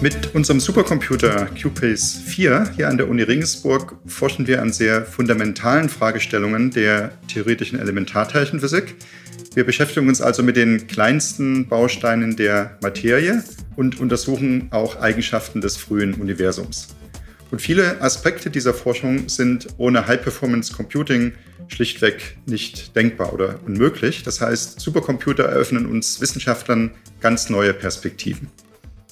Mit unserem Supercomputer QPACE 4 hier an der Uni Regensburg forschen wir an sehr fundamentalen Fragestellungen der theoretischen Elementarteilchenphysik. Wir beschäftigen uns also mit den kleinsten Bausteinen der Materie und untersuchen auch Eigenschaften des frühen Universums. Und viele Aspekte dieser Forschung sind ohne High-Performance Computing schlichtweg nicht denkbar oder unmöglich. Das heißt, Supercomputer eröffnen uns Wissenschaftlern ganz neue Perspektiven.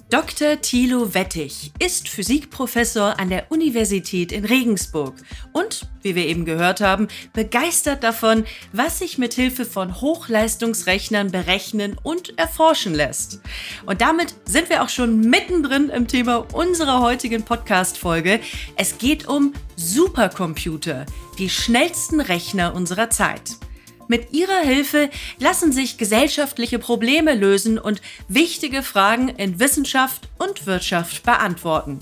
Dr. Thilo Wettig ist Physikprofessor an der Universität in Regensburg und, wie wir eben gehört haben, begeistert davon, was sich mit Hilfe von Hochleistungsrechnern berechnen und erforschen lässt. Und damit sind wir auch schon mittendrin im Thema unserer heutigen Podcast-Folge. Es geht um Supercomputer, die schnellsten Rechner unserer Zeit. Mit ihrer Hilfe lassen sich gesellschaftliche Probleme lösen und wichtige Fragen in Wissenschaft und Wirtschaft beantworten.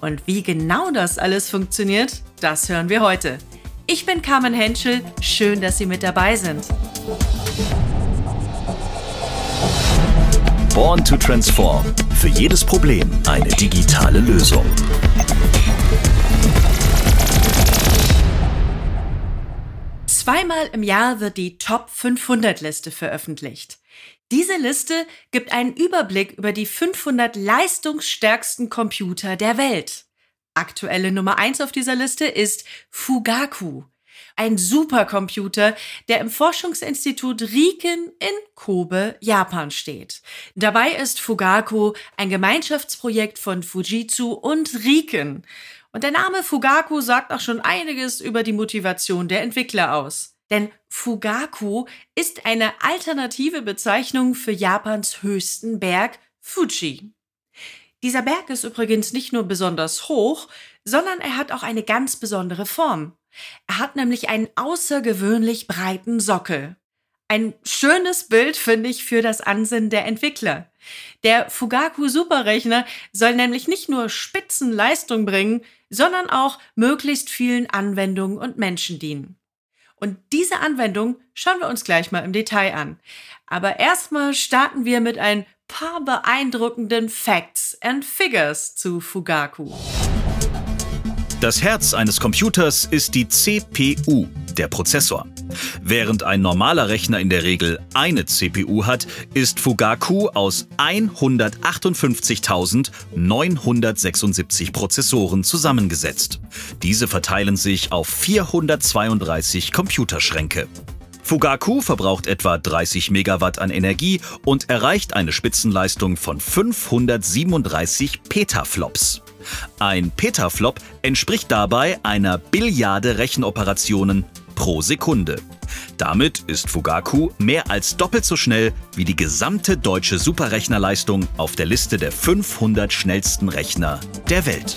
Und wie genau das alles funktioniert, das hören wir heute. Ich bin Carmen Henschel, schön, dass Sie mit dabei sind. Born to Transform. Für jedes Problem eine digitale Lösung. Zweimal im Jahr wird die Top 500 Liste veröffentlicht. Diese Liste gibt einen Überblick über die 500 leistungsstärksten Computer der Welt. Aktuelle Nummer 1 auf dieser Liste ist Fugaku, ein Supercomputer, der im Forschungsinstitut Riken in Kobe, Japan steht. Dabei ist Fugaku ein Gemeinschaftsprojekt von Fujitsu und Riken. Und der Name Fugaku sagt auch schon einiges über die Motivation der Entwickler aus. Denn Fugaku ist eine alternative Bezeichnung für Japans höchsten Berg Fuji. Dieser Berg ist übrigens nicht nur besonders hoch, sondern er hat auch eine ganz besondere Form. Er hat nämlich einen außergewöhnlich breiten Sockel. Ein schönes Bild finde ich für das Ansinnen der Entwickler. Der Fugaku Superrechner soll nämlich nicht nur Spitzenleistung bringen, sondern auch möglichst vielen Anwendungen und Menschen dienen. Und diese Anwendung schauen wir uns gleich mal im Detail an. Aber erstmal starten wir mit ein paar beeindruckenden Facts and Figures zu Fugaku. Das Herz eines Computers ist die CPU, der Prozessor. Während ein normaler Rechner in der Regel eine CPU hat, ist Fugaku aus 158.976 Prozessoren zusammengesetzt. Diese verteilen sich auf 432 Computerschränke. Fugaku verbraucht etwa 30 Megawatt an Energie und erreicht eine Spitzenleistung von 537 Petaflops. Ein Petaflop entspricht dabei einer Billiarde Rechenoperationen pro Sekunde. Damit ist Fugaku mehr als doppelt so schnell wie die gesamte deutsche Superrechnerleistung auf der Liste der 500 schnellsten Rechner der Welt.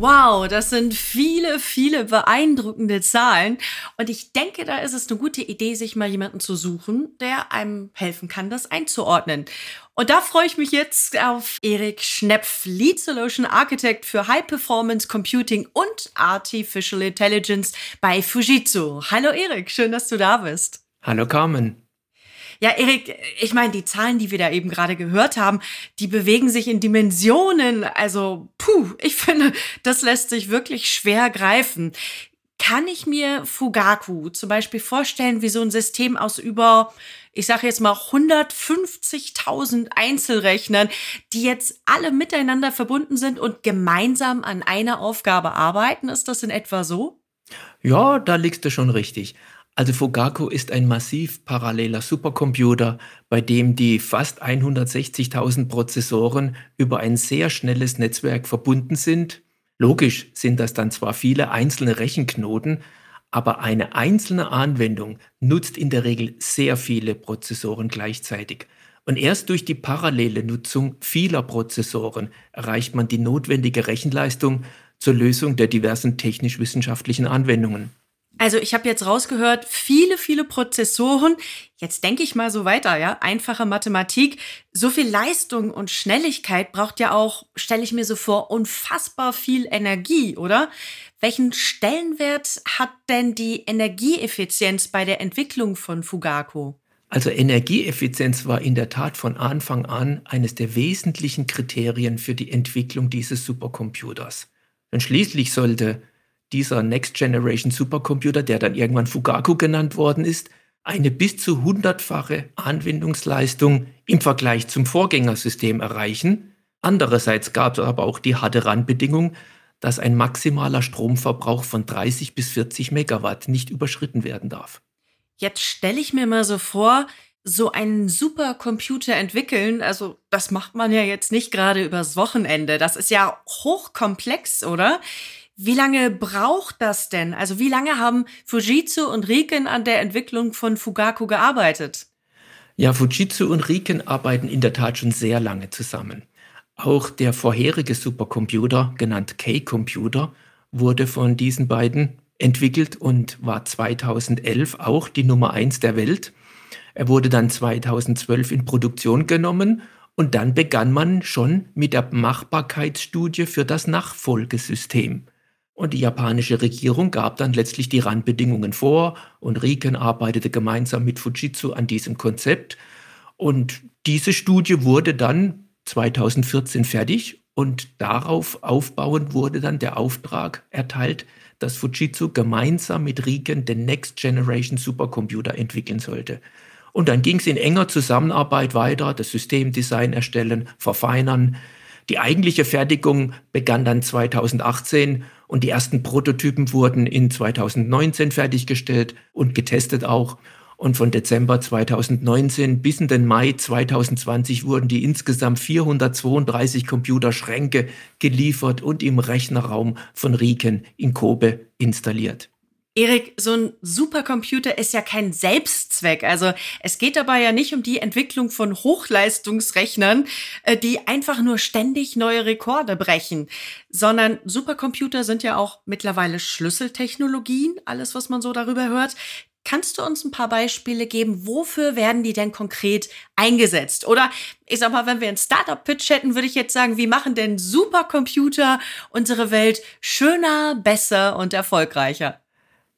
Wow, das sind viele, viele beeindruckende Zahlen. Und ich denke, da ist es eine gute Idee, sich mal jemanden zu suchen, der einem helfen kann, das einzuordnen. Und da freue ich mich jetzt auf Erik Schnepf, Lead Solution Architect für High Performance Computing und Artificial Intelligence bei Fujitsu. Hallo Erik, schön, dass du da bist. Hallo Carmen. Ja, Erik, ich meine, die Zahlen, die wir da eben gerade gehört haben, die bewegen sich in Dimensionen. Also, puh, ich finde, das lässt sich wirklich schwer greifen. Kann ich mir Fugaku zum Beispiel vorstellen wie so ein System aus über, ich sage jetzt mal 150.000 Einzelrechnern, die jetzt alle miteinander verbunden sind und gemeinsam an einer Aufgabe arbeiten? Ist das in etwa so? Ja, da liegst du schon richtig. Also Fugaku ist ein massiv paralleler Supercomputer, bei dem die fast 160.000 Prozessoren über ein sehr schnelles Netzwerk verbunden sind. Logisch sind das dann zwar viele einzelne Rechenknoten, aber eine einzelne Anwendung nutzt in der Regel sehr viele Prozessoren gleichzeitig. Und erst durch die parallele Nutzung vieler Prozessoren erreicht man die notwendige Rechenleistung zur Lösung der diversen technisch-wissenschaftlichen Anwendungen. Also ich habe jetzt rausgehört, viele, viele Prozessoren. Jetzt denke ich mal so weiter, ja. Einfache Mathematik. So viel Leistung und Schnelligkeit braucht ja auch, stelle ich mir so vor, unfassbar viel Energie, oder? Welchen Stellenwert hat denn die Energieeffizienz bei der Entwicklung von Fugaku? Also Energieeffizienz war in der Tat von Anfang an eines der wesentlichen Kriterien für die Entwicklung dieses Supercomputers. Denn schließlich sollte dieser Next Generation Supercomputer, der dann irgendwann Fugaku genannt worden ist, eine bis zu hundertfache Anwendungsleistung im Vergleich zum Vorgängersystem erreichen. Andererseits gab es aber auch die harte Randbedingung, dass ein maximaler Stromverbrauch von 30 bis 40 Megawatt nicht überschritten werden darf. Jetzt stelle ich mir mal so vor, so einen Supercomputer entwickeln, also das macht man ja jetzt nicht gerade übers Wochenende. Das ist ja hochkomplex, oder? Wie lange braucht das denn? Also wie lange haben Fujitsu und Riken an der Entwicklung von Fugaku gearbeitet? Ja, Fujitsu und Riken arbeiten in der Tat schon sehr lange zusammen. Auch der vorherige Supercomputer, genannt K-Computer, wurde von diesen beiden entwickelt und war 2011 auch die Nummer eins der Welt. Er wurde dann 2012 in Produktion genommen und dann begann man schon mit der Machbarkeitsstudie für das Nachfolgesystem. Und die japanische Regierung gab dann letztlich die Randbedingungen vor und Riken arbeitete gemeinsam mit Fujitsu an diesem Konzept. Und diese Studie wurde dann 2014 fertig und darauf aufbauend wurde dann der Auftrag erteilt, dass Fujitsu gemeinsam mit Riken den Next Generation Supercomputer entwickeln sollte. Und dann ging es in enger Zusammenarbeit weiter, das Systemdesign erstellen, verfeinern. Die eigentliche Fertigung begann dann 2018 und die ersten Prototypen wurden in 2019 fertiggestellt und getestet auch. Und von Dezember 2019 bis in den Mai 2020 wurden die insgesamt 432 Computerschränke geliefert und im Rechnerraum von Riken in Kobe installiert. Erik, so ein Supercomputer ist ja kein Selbstzweck. Also es geht dabei ja nicht um die Entwicklung von Hochleistungsrechnern, äh, die einfach nur ständig neue Rekorde brechen, sondern Supercomputer sind ja auch mittlerweile Schlüsseltechnologien, alles, was man so darüber hört. Kannst du uns ein paar Beispiele geben? Wofür werden die denn konkret eingesetzt? Oder ich sag mal, wenn wir einen Startup-Pitch hätten, würde ich jetzt sagen, wie machen denn Supercomputer unsere Welt schöner, besser und erfolgreicher?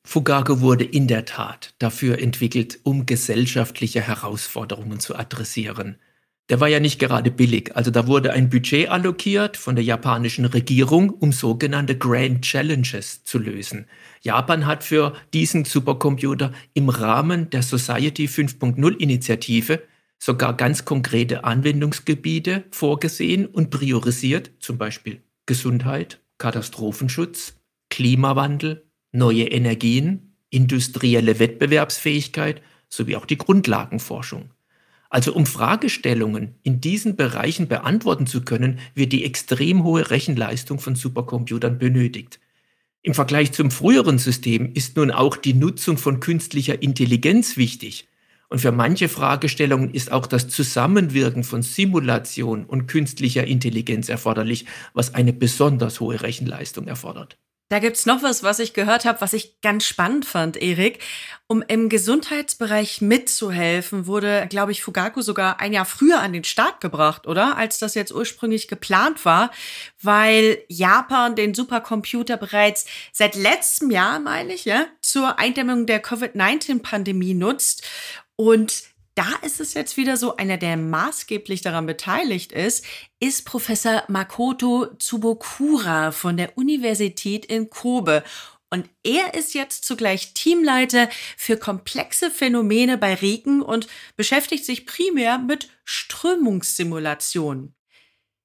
Fugaku wurde in der Tat dafür entwickelt, um gesellschaftliche Herausforderungen zu adressieren. Der war ja nicht gerade billig, also da wurde ein Budget allokiert von der japanischen Regierung, um sogenannte Grand Challenges zu lösen. Japan hat für diesen Supercomputer im Rahmen der Society 5.0 Initiative sogar ganz konkrete Anwendungsgebiete vorgesehen und priorisiert, zum Beispiel Gesundheit, Katastrophenschutz, Klimawandel, neue Energien, industrielle Wettbewerbsfähigkeit sowie auch die Grundlagenforschung. Also um Fragestellungen in diesen Bereichen beantworten zu können, wird die extrem hohe Rechenleistung von Supercomputern benötigt. Im Vergleich zum früheren System ist nun auch die Nutzung von künstlicher Intelligenz wichtig. Und für manche Fragestellungen ist auch das Zusammenwirken von Simulation und künstlicher Intelligenz erforderlich, was eine besonders hohe Rechenleistung erfordert. Da gibt's noch was, was ich gehört habe, was ich ganz spannend fand, Erik. Um im Gesundheitsbereich mitzuhelfen, wurde, glaube ich, Fugaku sogar ein Jahr früher an den Start gebracht, oder? Als das jetzt ursprünglich geplant war, weil Japan den Supercomputer bereits seit letztem Jahr, meine ich, ja, zur Eindämmung der Covid-19-Pandemie nutzt. Und da ist es jetzt wieder so, einer, der maßgeblich daran beteiligt ist, ist Professor Makoto Tsubokura von der Universität in Kobe. Und er ist jetzt zugleich Teamleiter für komplexe Phänomene bei Regen und beschäftigt sich primär mit Strömungssimulationen.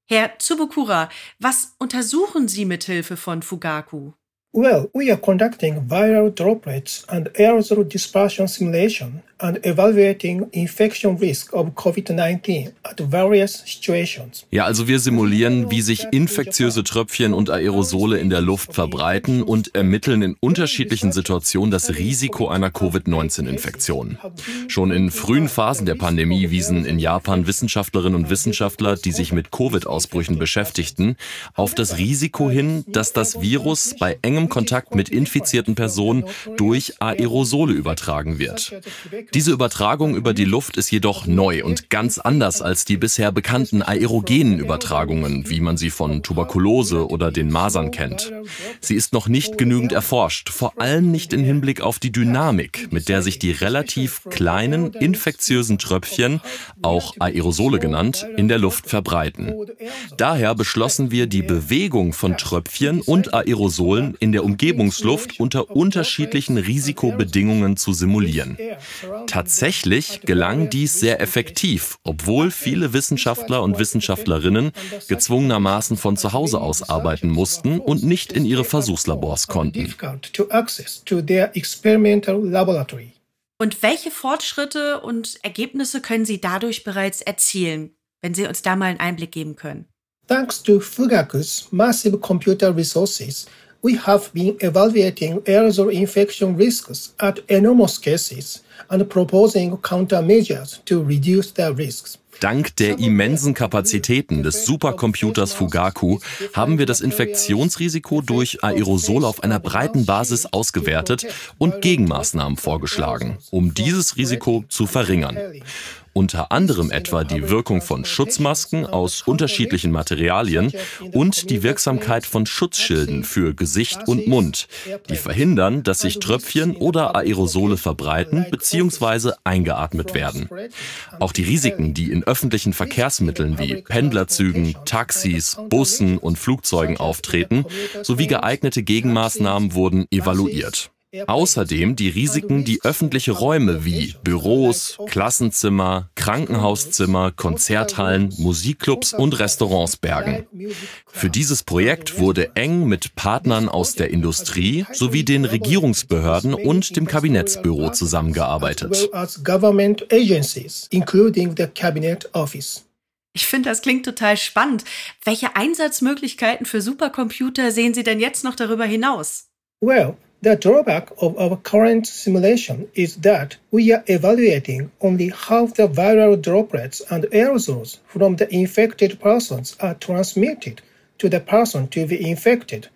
Herr Tsubokura, was untersuchen Sie mit Hilfe von Fugaku? Well, we are conducting viral droplets and aerosol dispersion simulation and evaluating infection risk of COVID-19 at various situations. Ja, also wir simulieren, wie sich infektiöse Tröpfchen und Aerosole in der Luft verbreiten und ermitteln in unterschiedlichen Situationen das Risiko einer Covid-19-Infektion. Schon in frühen Phasen der Pandemie wiesen in Japan Wissenschaftlerinnen und Wissenschaftler, die sich mit Covid-Ausbrüchen beschäftigten, auf das Risiko hin, dass das Virus bei engem Kontakt mit infizierten Personen durch Aerosole übertragen wird. Diese Übertragung über die Luft ist jedoch neu und ganz anders als die bisher bekannten aerogenen Übertragungen, wie man sie von Tuberkulose oder den Masern kennt. Sie ist noch nicht genügend erforscht, vor allem nicht im Hinblick auf die Dynamik, mit der sich die relativ kleinen infektiösen Tröpfchen, auch Aerosole genannt, in der Luft verbreiten. Daher beschlossen wir, die Bewegung von Tröpfchen und Aerosolen in der Umgebungsluft unter unterschiedlichen Risikobedingungen zu simulieren. Tatsächlich gelang dies sehr effektiv, obwohl viele Wissenschaftler und Wissenschaftlerinnen gezwungenermaßen von zu Hause aus arbeiten mussten und nicht in ihre Versuchslabors konnten. Und welche Fortschritte und Ergebnisse können Sie dadurch bereits erzielen, wenn Sie uns da mal einen Einblick geben können? Thanks to Fugaku's massive computer resources, we have been evaluating aerosol infection risks at enormous cases and proposing countermeasures to reduce their risks. Dank der immensen Kapazitäten des Supercomputers Fugaku haben wir das Infektionsrisiko durch Aerosol auf einer breiten Basis ausgewertet und Gegenmaßnahmen vorgeschlagen, um dieses Risiko zu verringern unter anderem etwa die Wirkung von Schutzmasken aus unterschiedlichen Materialien und die Wirksamkeit von Schutzschilden für Gesicht und Mund, die verhindern, dass sich Tröpfchen oder Aerosole verbreiten bzw. eingeatmet werden. Auch die Risiken, die in öffentlichen Verkehrsmitteln wie Pendlerzügen, Taxis, Bussen und Flugzeugen auftreten, sowie geeignete Gegenmaßnahmen wurden evaluiert. Außerdem die Risiken, die öffentliche Räume wie Büros, Klassenzimmer, Krankenhauszimmer, Konzerthallen, Musikclubs und Restaurants bergen. Für dieses Projekt wurde eng mit Partnern aus der Industrie sowie den Regierungsbehörden und dem Kabinettsbüro zusammengearbeitet. Ich finde, das klingt total spannend. Welche Einsatzmöglichkeiten für Supercomputer sehen Sie denn jetzt noch darüber hinaus? Well, The drawback of our current simulation is that we are evaluating only how the viral droplets and aerosols from the infected persons are transmitted to the person to be infected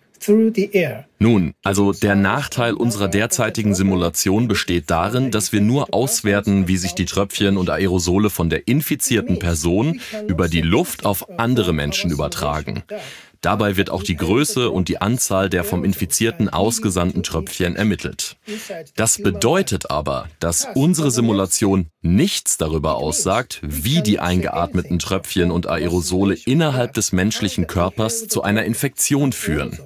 Nun, also der Nachteil unserer derzeitigen Simulation besteht darin, dass wir nur auswerten, wie sich die Tröpfchen und Aerosole von der infizierten Person über die Luft auf andere Menschen übertragen. Dabei wird auch die Größe und die Anzahl der vom Infizierten ausgesandten Tröpfchen ermittelt. Das bedeutet aber, dass unsere Simulation nichts darüber aussagt, wie die eingeatmeten Tröpfchen und Aerosole innerhalb des menschlichen Körpers zu einer Infektion führen.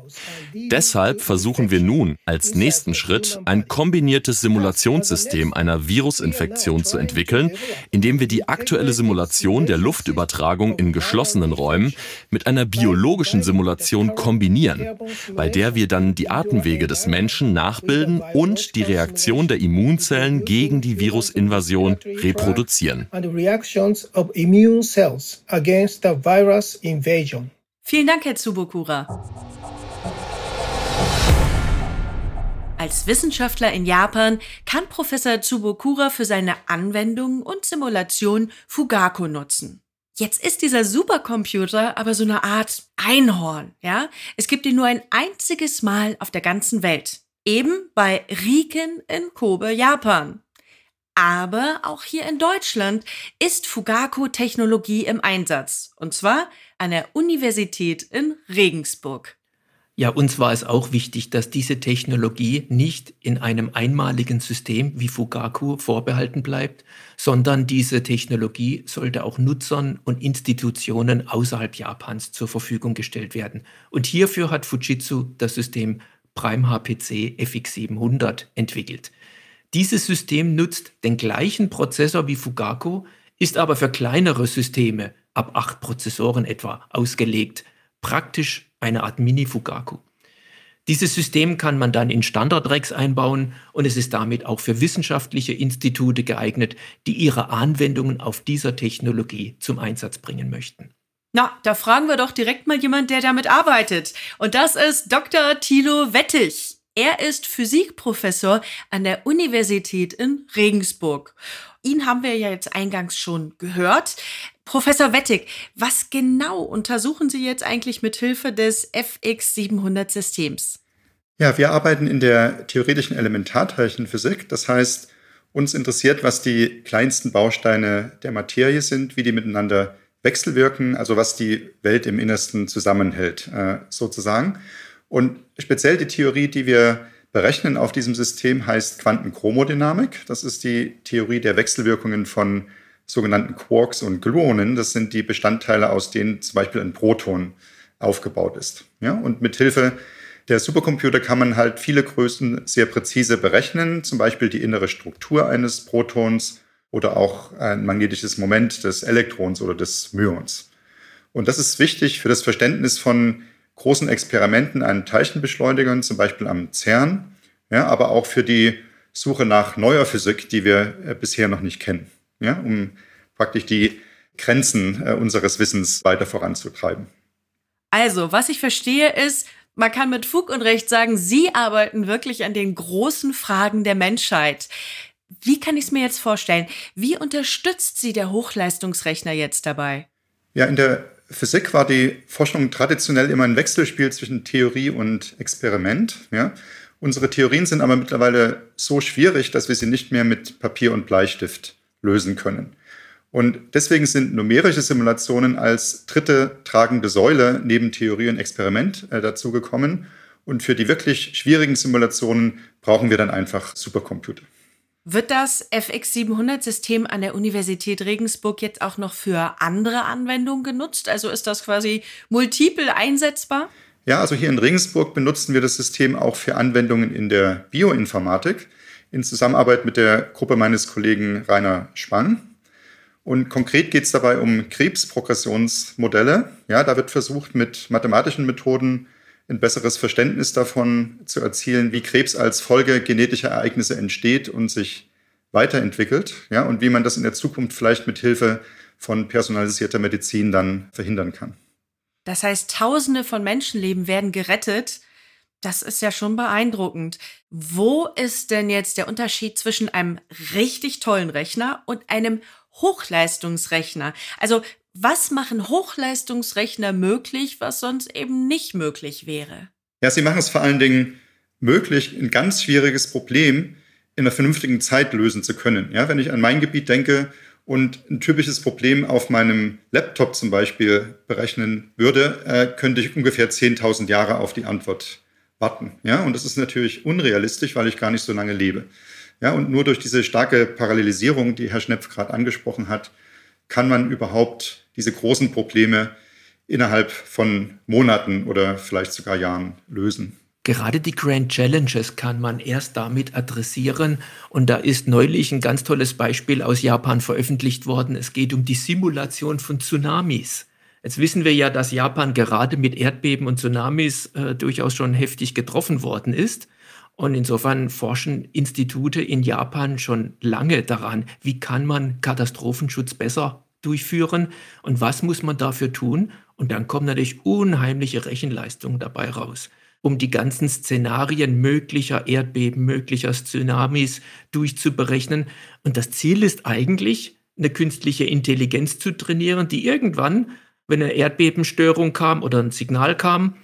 Deshalb versuchen wir nun als nächsten Schritt ein kombiniertes Simulationssystem einer Virusinfektion zu entwickeln, indem wir die aktuelle Simulation der Luftübertragung in geschlossenen Räumen mit einer biologischen Simulation kombinieren, bei der wir dann die Atemwege des Menschen nachbilden und die Reaktion der Immunzellen gegen die Virusinvasion reproduzieren. Vielen Dank, Herr Tsubokura. Als Wissenschaftler in Japan kann Professor Tsubokura für seine Anwendungen und Simulationen Fugaku nutzen. Jetzt ist dieser Supercomputer aber so eine Art Einhorn, ja? Es gibt ihn nur ein einziges Mal auf der ganzen Welt. Eben bei Riken in Kobe, Japan. Aber auch hier in Deutschland ist Fugaku-Technologie im Einsatz. Und zwar an der Universität in Regensburg. Ja, uns war es auch wichtig, dass diese Technologie nicht in einem einmaligen System wie Fugaku vorbehalten bleibt, sondern diese Technologie sollte auch Nutzern und Institutionen außerhalb Japans zur Verfügung gestellt werden. Und hierfür hat Fujitsu das System Prime HPC FX700 entwickelt. Dieses System nutzt den gleichen Prozessor wie Fugaku, ist aber für kleinere Systeme ab acht Prozessoren etwa ausgelegt, praktisch eine Art Mini-Fugaku. Dieses System kann man dann in Standard-Racks einbauen und es ist damit auch für wissenschaftliche Institute geeignet, die ihre Anwendungen auf dieser Technologie zum Einsatz bringen möchten. Na, da fragen wir doch direkt mal jemand, der damit arbeitet. Und das ist Dr. Thilo Wettig. Er ist Physikprofessor an der Universität in Regensburg. Ihn haben wir ja jetzt eingangs schon gehört. Professor Wettig, was genau untersuchen Sie jetzt eigentlich mit Hilfe des FX700 Systems? Ja, wir arbeiten in der theoretischen Elementarteilchenphysik. Das heißt, uns interessiert, was die kleinsten Bausteine der Materie sind, wie die miteinander wechselwirken, also was die Welt im Innersten zusammenhält, äh, sozusagen. Und speziell die Theorie, die wir berechnen auf diesem System, heißt Quantenchromodynamik. Das ist die Theorie der Wechselwirkungen von sogenannten Quarks und Gluonen. Das sind die Bestandteile, aus denen zum Beispiel ein Proton aufgebaut ist. Ja, und mit Hilfe der Supercomputer kann man halt viele Größen sehr präzise berechnen, zum Beispiel die innere Struktur eines Protons oder auch ein magnetisches Moment des Elektrons oder des Myons. Und das ist wichtig für das Verständnis von großen Experimenten an Teilchenbeschleunigern, zum Beispiel am CERN, ja, aber auch für die Suche nach neuer Physik, die wir äh, bisher noch nicht kennen, ja, um praktisch die Grenzen äh, unseres Wissens weiter voranzutreiben. Also, was ich verstehe ist, man kann mit Fug und Recht sagen, Sie arbeiten wirklich an den großen Fragen der Menschheit. Wie kann ich es mir jetzt vorstellen? Wie unterstützt Sie der Hochleistungsrechner jetzt dabei? Ja, in der Physik war die Forschung traditionell immer ein Wechselspiel zwischen Theorie und Experiment. Ja. Unsere Theorien sind aber mittlerweile so schwierig, dass wir sie nicht mehr mit Papier und Bleistift lösen können. Und deswegen sind numerische Simulationen als dritte tragende Säule neben Theorie und Experiment äh, dazugekommen. Und für die wirklich schwierigen Simulationen brauchen wir dann einfach Supercomputer. Wird das FX700-System an der Universität Regensburg jetzt auch noch für andere Anwendungen genutzt? Also ist das quasi multiple einsetzbar? Ja, also hier in Regensburg benutzen wir das System auch für Anwendungen in der Bioinformatik in Zusammenarbeit mit der Gruppe meines Kollegen Rainer Spang. Und konkret geht es dabei um Krebsprogressionsmodelle. Ja, da wird versucht, mit mathematischen Methoden ein besseres Verständnis davon zu erzielen, wie Krebs als Folge genetischer Ereignisse entsteht und sich weiterentwickelt. Ja, und wie man das in der Zukunft vielleicht mit Hilfe von personalisierter Medizin dann verhindern kann. Das heißt, Tausende von Menschenleben werden gerettet. Das ist ja schon beeindruckend. Wo ist denn jetzt der Unterschied zwischen einem richtig tollen Rechner und einem Hochleistungsrechner. Also was machen Hochleistungsrechner möglich, was sonst eben nicht möglich wäre? Ja, sie machen es vor allen Dingen möglich, ein ganz schwieriges Problem in einer vernünftigen Zeit lösen zu können. Ja, wenn ich an mein Gebiet denke und ein typisches Problem auf meinem Laptop zum Beispiel berechnen würde, äh, könnte ich ungefähr 10.000 Jahre auf die Antwort warten. Ja, und das ist natürlich unrealistisch, weil ich gar nicht so lange lebe. Ja, und nur durch diese starke Parallelisierung, die Herr Schnepf gerade angesprochen hat, kann man überhaupt diese großen Probleme innerhalb von Monaten oder vielleicht sogar Jahren lösen. Gerade die Grand Challenges kann man erst damit adressieren. Und da ist neulich ein ganz tolles Beispiel aus Japan veröffentlicht worden. Es geht um die Simulation von Tsunamis. Jetzt wissen wir ja, dass Japan gerade mit Erdbeben und Tsunamis äh, durchaus schon heftig getroffen worden ist. Und insofern forschen Institute in Japan schon lange daran, wie kann man Katastrophenschutz besser durchführen und was muss man dafür tun. Und dann kommen natürlich unheimliche Rechenleistungen dabei raus, um die ganzen Szenarien möglicher Erdbeben, möglicher Tsunamis durchzuberechnen. Und das Ziel ist eigentlich, eine künstliche Intelligenz zu trainieren, die irgendwann, wenn eine Erdbebenstörung kam oder ein Signal kam,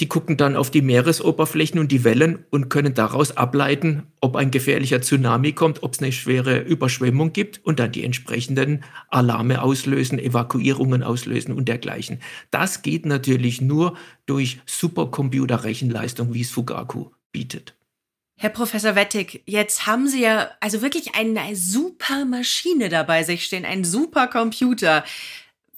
die gucken dann auf die Meeresoberflächen und die Wellen und können daraus ableiten, ob ein gefährlicher Tsunami kommt, ob es eine schwere Überschwemmung gibt und dann die entsprechenden Alarme auslösen, Evakuierungen auslösen und dergleichen. Das geht natürlich nur durch Supercomputer-Rechenleistung, wie es Fugaku bietet. Herr Professor Wettig, jetzt haben Sie ja also wirklich eine super Maschine dabei sich stehen, einen super Computer.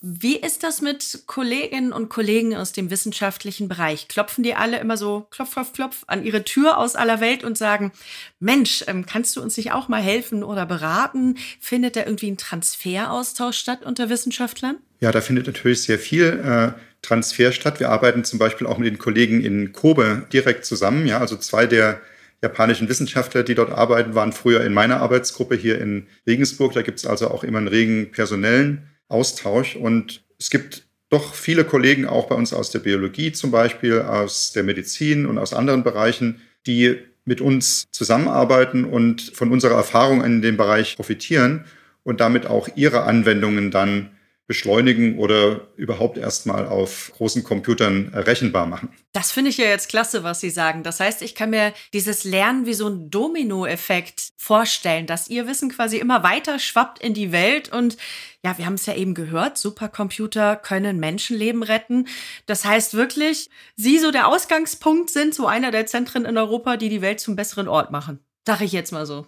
Wie ist das mit Kolleginnen und Kollegen aus dem wissenschaftlichen Bereich? Klopfen die alle immer so klopf, klopf, klopf an ihre Tür aus aller Welt und sagen, Mensch, ähm, kannst du uns nicht auch mal helfen oder beraten? Findet da irgendwie ein Transferaustausch statt unter Wissenschaftlern? Ja, da findet natürlich sehr viel äh, Transfer statt. Wir arbeiten zum Beispiel auch mit den Kollegen in Kobe direkt zusammen. Ja, also zwei der japanischen Wissenschaftler, die dort arbeiten, waren früher in meiner Arbeitsgruppe hier in Regensburg. Da gibt es also auch immer einen regen personellen Austausch. Und es gibt doch viele Kollegen auch bei uns aus der Biologie zum Beispiel, aus der Medizin und aus anderen Bereichen, die mit uns zusammenarbeiten und von unserer Erfahrung in dem Bereich profitieren und damit auch ihre Anwendungen dann beschleunigen oder überhaupt erstmal auf großen Computern rechenbar machen. Das finde ich ja jetzt klasse, was Sie sagen. Das heißt, ich kann mir dieses Lernen wie so ein Domino-Effekt vorstellen, dass Ihr Wissen quasi immer weiter schwappt in die Welt und ja, wir haben es ja eben gehört, Supercomputer können Menschenleben retten. Das heißt wirklich, Sie so der Ausgangspunkt sind, so einer der Zentren in Europa, die die Welt zum besseren Ort machen. Sag ich jetzt mal so.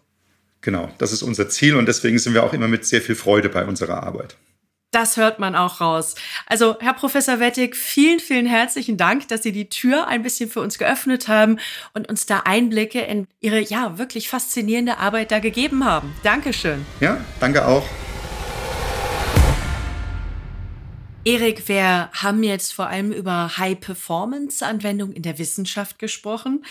Genau, das ist unser Ziel und deswegen sind wir auch immer mit sehr viel Freude bei unserer Arbeit. Das hört man auch raus. Also, Herr Professor Wettig, vielen, vielen herzlichen Dank, dass Sie die Tür ein bisschen für uns geöffnet haben und uns da Einblicke in Ihre, ja, wirklich faszinierende Arbeit da gegeben haben. Dankeschön. Ja, danke auch. Erik, wir haben jetzt vor allem über High-Performance-Anwendungen in der Wissenschaft gesprochen.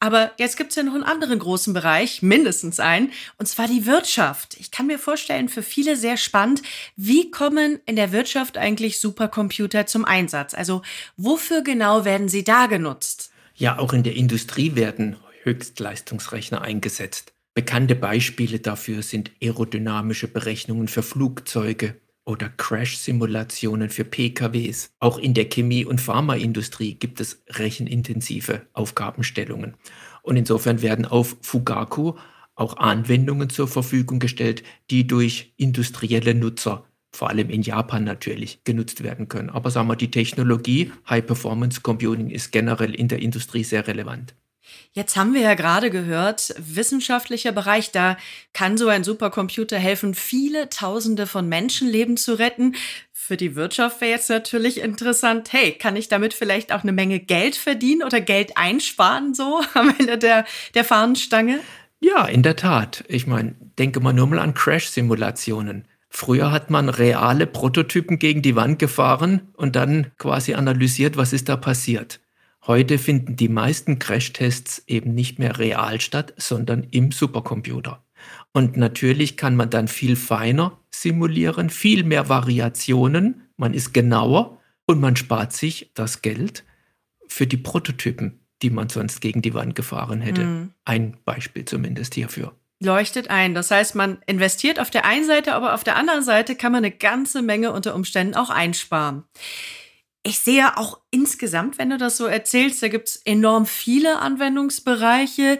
Aber jetzt gibt es ja noch einen anderen großen Bereich, mindestens einen, und zwar die Wirtschaft. Ich kann mir vorstellen, für viele sehr spannend, wie kommen in der Wirtschaft eigentlich Supercomputer zum Einsatz? Also wofür genau werden sie da genutzt? Ja, auch in der Industrie werden Höchstleistungsrechner eingesetzt. Bekannte Beispiele dafür sind aerodynamische Berechnungen für Flugzeuge, oder Crash-Simulationen für PKWs. Auch in der Chemie- und Pharmaindustrie gibt es rechenintensive Aufgabenstellungen. Und insofern werden auf Fugaku auch Anwendungen zur Verfügung gestellt, die durch industrielle Nutzer, vor allem in Japan natürlich, genutzt werden können. Aber sagen wir, die Technologie High Performance Computing ist generell in der Industrie sehr relevant. Jetzt haben wir ja gerade gehört, wissenschaftlicher Bereich, da kann so ein Supercomputer helfen, viele Tausende von Menschenleben zu retten. Für die Wirtschaft wäre jetzt natürlich interessant, hey, kann ich damit vielleicht auch eine Menge Geld verdienen oder Geld einsparen, so am Ende der, der Fahnenstange? Ja, in der Tat. Ich meine, denke mal nur mal an Crash-Simulationen. Früher hat man reale Prototypen gegen die Wand gefahren und dann quasi analysiert, was ist da passiert. Heute finden die meisten Crashtests eben nicht mehr real statt, sondern im Supercomputer. Und natürlich kann man dann viel feiner simulieren, viel mehr Variationen, man ist genauer und man spart sich das Geld für die Prototypen, die man sonst gegen die Wand gefahren hätte. Mhm. Ein Beispiel zumindest hierfür. Leuchtet ein. Das heißt, man investiert auf der einen Seite, aber auf der anderen Seite kann man eine ganze Menge unter Umständen auch einsparen. Ich sehe auch insgesamt, wenn du das so erzählst, da gibt es enorm viele Anwendungsbereiche.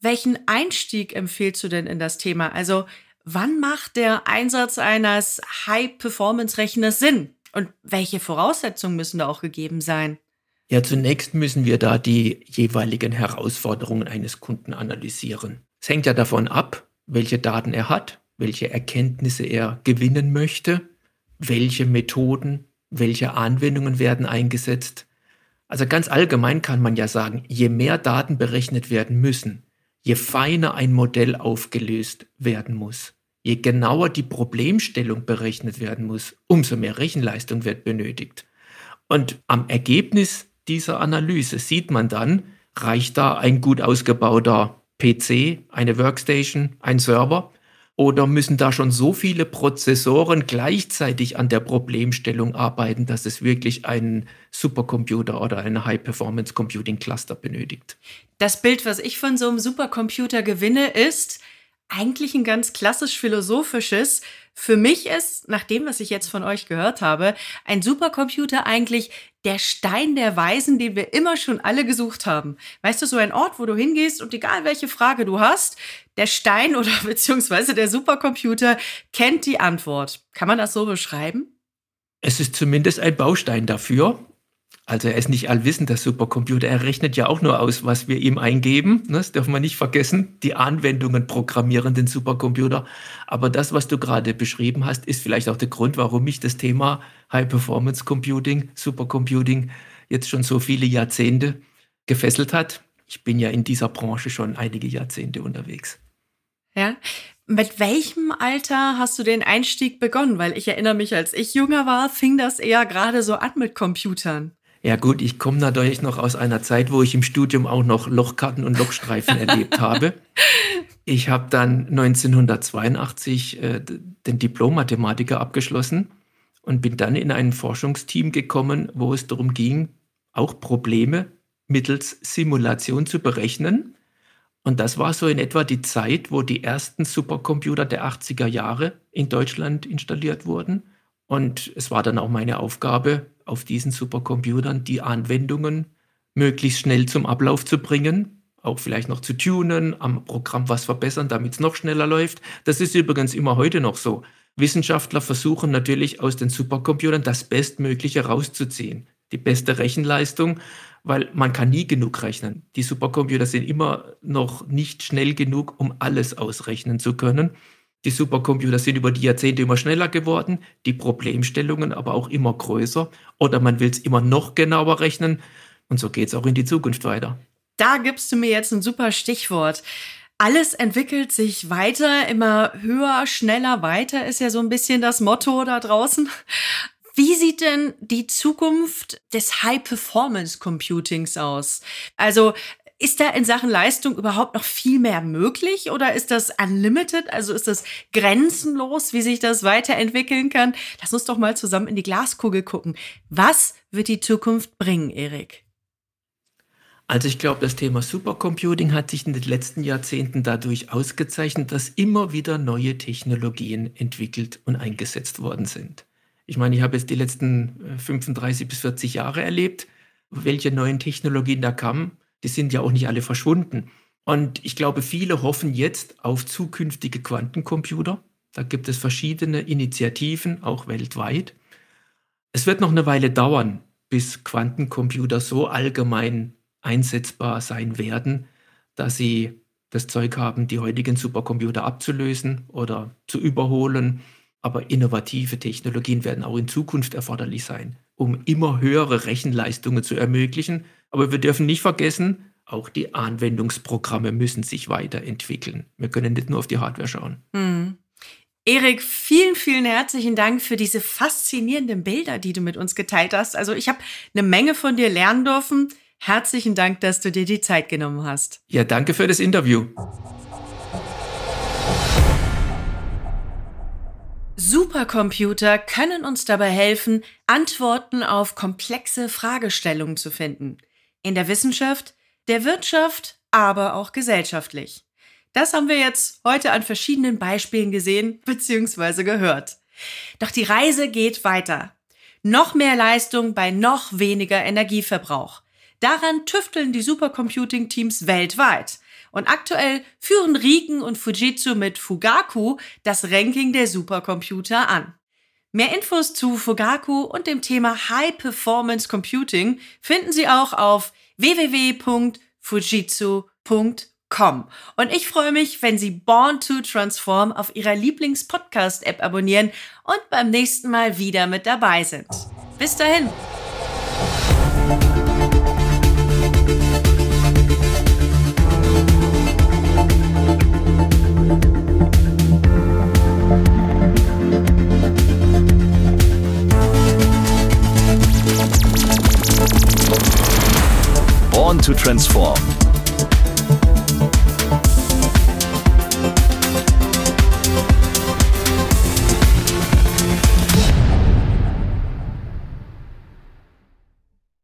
Welchen Einstieg empfiehlst du denn in das Thema? Also wann macht der Einsatz eines High-Performance-Rechners Sinn? Und welche Voraussetzungen müssen da auch gegeben sein? Ja, zunächst müssen wir da die jeweiligen Herausforderungen eines Kunden analysieren. Es hängt ja davon ab, welche Daten er hat, welche Erkenntnisse er gewinnen möchte, welche Methoden welche Anwendungen werden eingesetzt. Also ganz allgemein kann man ja sagen, je mehr Daten berechnet werden müssen, je feiner ein Modell aufgelöst werden muss, je genauer die Problemstellung berechnet werden muss, umso mehr Rechenleistung wird benötigt. Und am Ergebnis dieser Analyse sieht man dann, reicht da ein gut ausgebauter PC, eine Workstation, ein Server oder müssen da schon so viele Prozessoren gleichzeitig an der Problemstellung arbeiten, dass es wirklich einen Supercomputer oder ein High-Performance-Computing-Cluster benötigt? Das Bild, was ich von so einem Supercomputer gewinne, ist eigentlich ein ganz klassisch philosophisches. Für mich ist, nach dem, was ich jetzt von euch gehört habe, ein Supercomputer eigentlich der Stein der Weisen, den wir immer schon alle gesucht haben. Weißt du, so ein Ort, wo du hingehst und egal welche Frage du hast, der Stein oder beziehungsweise der Supercomputer kennt die Antwort. Kann man das so beschreiben? Es ist zumindest ein Baustein dafür. Also er ist nicht allwissend, der Supercomputer. Er rechnet ja auch nur aus, was wir ihm eingeben. Ne, das dürfen wir nicht vergessen. Die Anwendungen programmieren den Supercomputer. Aber das, was du gerade beschrieben hast, ist vielleicht auch der Grund, warum mich das Thema High Performance Computing, Supercomputing jetzt schon so viele Jahrzehnte gefesselt hat. Ich bin ja in dieser Branche schon einige Jahrzehnte unterwegs. Ja. Mit welchem Alter hast du den Einstieg begonnen? Weil ich erinnere mich, als ich jünger war, fing das eher gerade so an mit Computern. Ja gut, ich komme natürlich noch aus einer Zeit, wo ich im Studium auch noch Lochkarten und Lochstreifen erlebt habe. Ich habe dann 1982 äh, den Diplom-Mathematiker abgeschlossen und bin dann in ein Forschungsteam gekommen, wo es darum ging, auch Probleme mittels Simulation zu berechnen. Und das war so in etwa die Zeit, wo die ersten Supercomputer der 80er Jahre in Deutschland installiert wurden Und es war dann auch meine Aufgabe, auf diesen Supercomputern die Anwendungen möglichst schnell zum Ablauf zu bringen, auch vielleicht noch zu tunen, am Programm was verbessern, damit es noch schneller läuft. Das ist übrigens immer heute noch so. Wissenschaftler versuchen natürlich aus den Supercomputern das Bestmögliche rauszuziehen, die beste Rechenleistung, weil man kann nie genug rechnen. Die Supercomputer sind immer noch nicht schnell genug, um alles ausrechnen zu können. Die Supercomputer sind über die Jahrzehnte immer schneller geworden, die Problemstellungen aber auch immer größer. Oder man will es immer noch genauer rechnen. Und so geht es auch in die Zukunft weiter. Da gibst du mir jetzt ein super Stichwort. Alles entwickelt sich weiter, immer höher, schneller, weiter ist ja so ein bisschen das Motto da draußen. Wie sieht denn die Zukunft des High-Performance-Computings aus? Also ist da in Sachen Leistung überhaupt noch viel mehr möglich oder ist das unlimited? Also ist das grenzenlos, wie sich das weiterentwickeln kann? Lass uns doch mal zusammen in die Glaskugel gucken. Was wird die Zukunft bringen, Erik? Also ich glaube, das Thema Supercomputing hat sich in den letzten Jahrzehnten dadurch ausgezeichnet, dass immer wieder neue Technologien entwickelt und eingesetzt worden sind. Ich meine, ich habe jetzt die letzten 35 äh, bis 40 Jahre erlebt, welche neuen Technologien da kamen. Die sind ja auch nicht alle verschwunden. Und ich glaube, viele hoffen jetzt auf zukünftige Quantencomputer. Da gibt es verschiedene Initiativen, auch weltweit. Es wird noch eine Weile dauern, bis Quantencomputer so allgemein einsetzbar sein werden, dass sie das Zeug haben, die heutigen Supercomputer abzulösen oder zu überholen. Aber innovative Technologien werden auch in Zukunft erforderlich sein, um immer höhere Rechenleistungen zu ermöglichen. Aber wir dürfen nicht vergessen, auch die Anwendungsprogramme müssen sich weiterentwickeln. Wir können nicht nur auf die Hardware schauen. Hm. Erik, vielen, vielen herzlichen Dank für diese faszinierenden Bilder, die du mit uns geteilt hast. Also ich habe eine Menge von dir lernen dürfen. Herzlichen Dank, dass du dir die Zeit genommen hast. Ja, danke für das Interview. Supercomputer können uns dabei helfen, Antworten auf komplexe Fragestellungen zu finden. In der Wissenschaft, der Wirtschaft, aber auch gesellschaftlich. Das haben wir jetzt heute an verschiedenen Beispielen gesehen bzw. gehört. Doch die Reise geht weiter. Noch mehr Leistung bei noch weniger Energieverbrauch. Daran tüfteln die Supercomputing-Teams weltweit. Und aktuell führen Riken und Fujitsu mit Fugaku das Ranking der Supercomputer an. Mehr Infos zu Fugaku und dem Thema High Performance Computing finden Sie auch auf www.fujitsu.com. Und ich freue mich, wenn Sie Born to Transform auf Ihrer Lieblings-Podcast-App abonnieren und beim nächsten Mal wieder mit dabei sind. Bis dahin! To transform.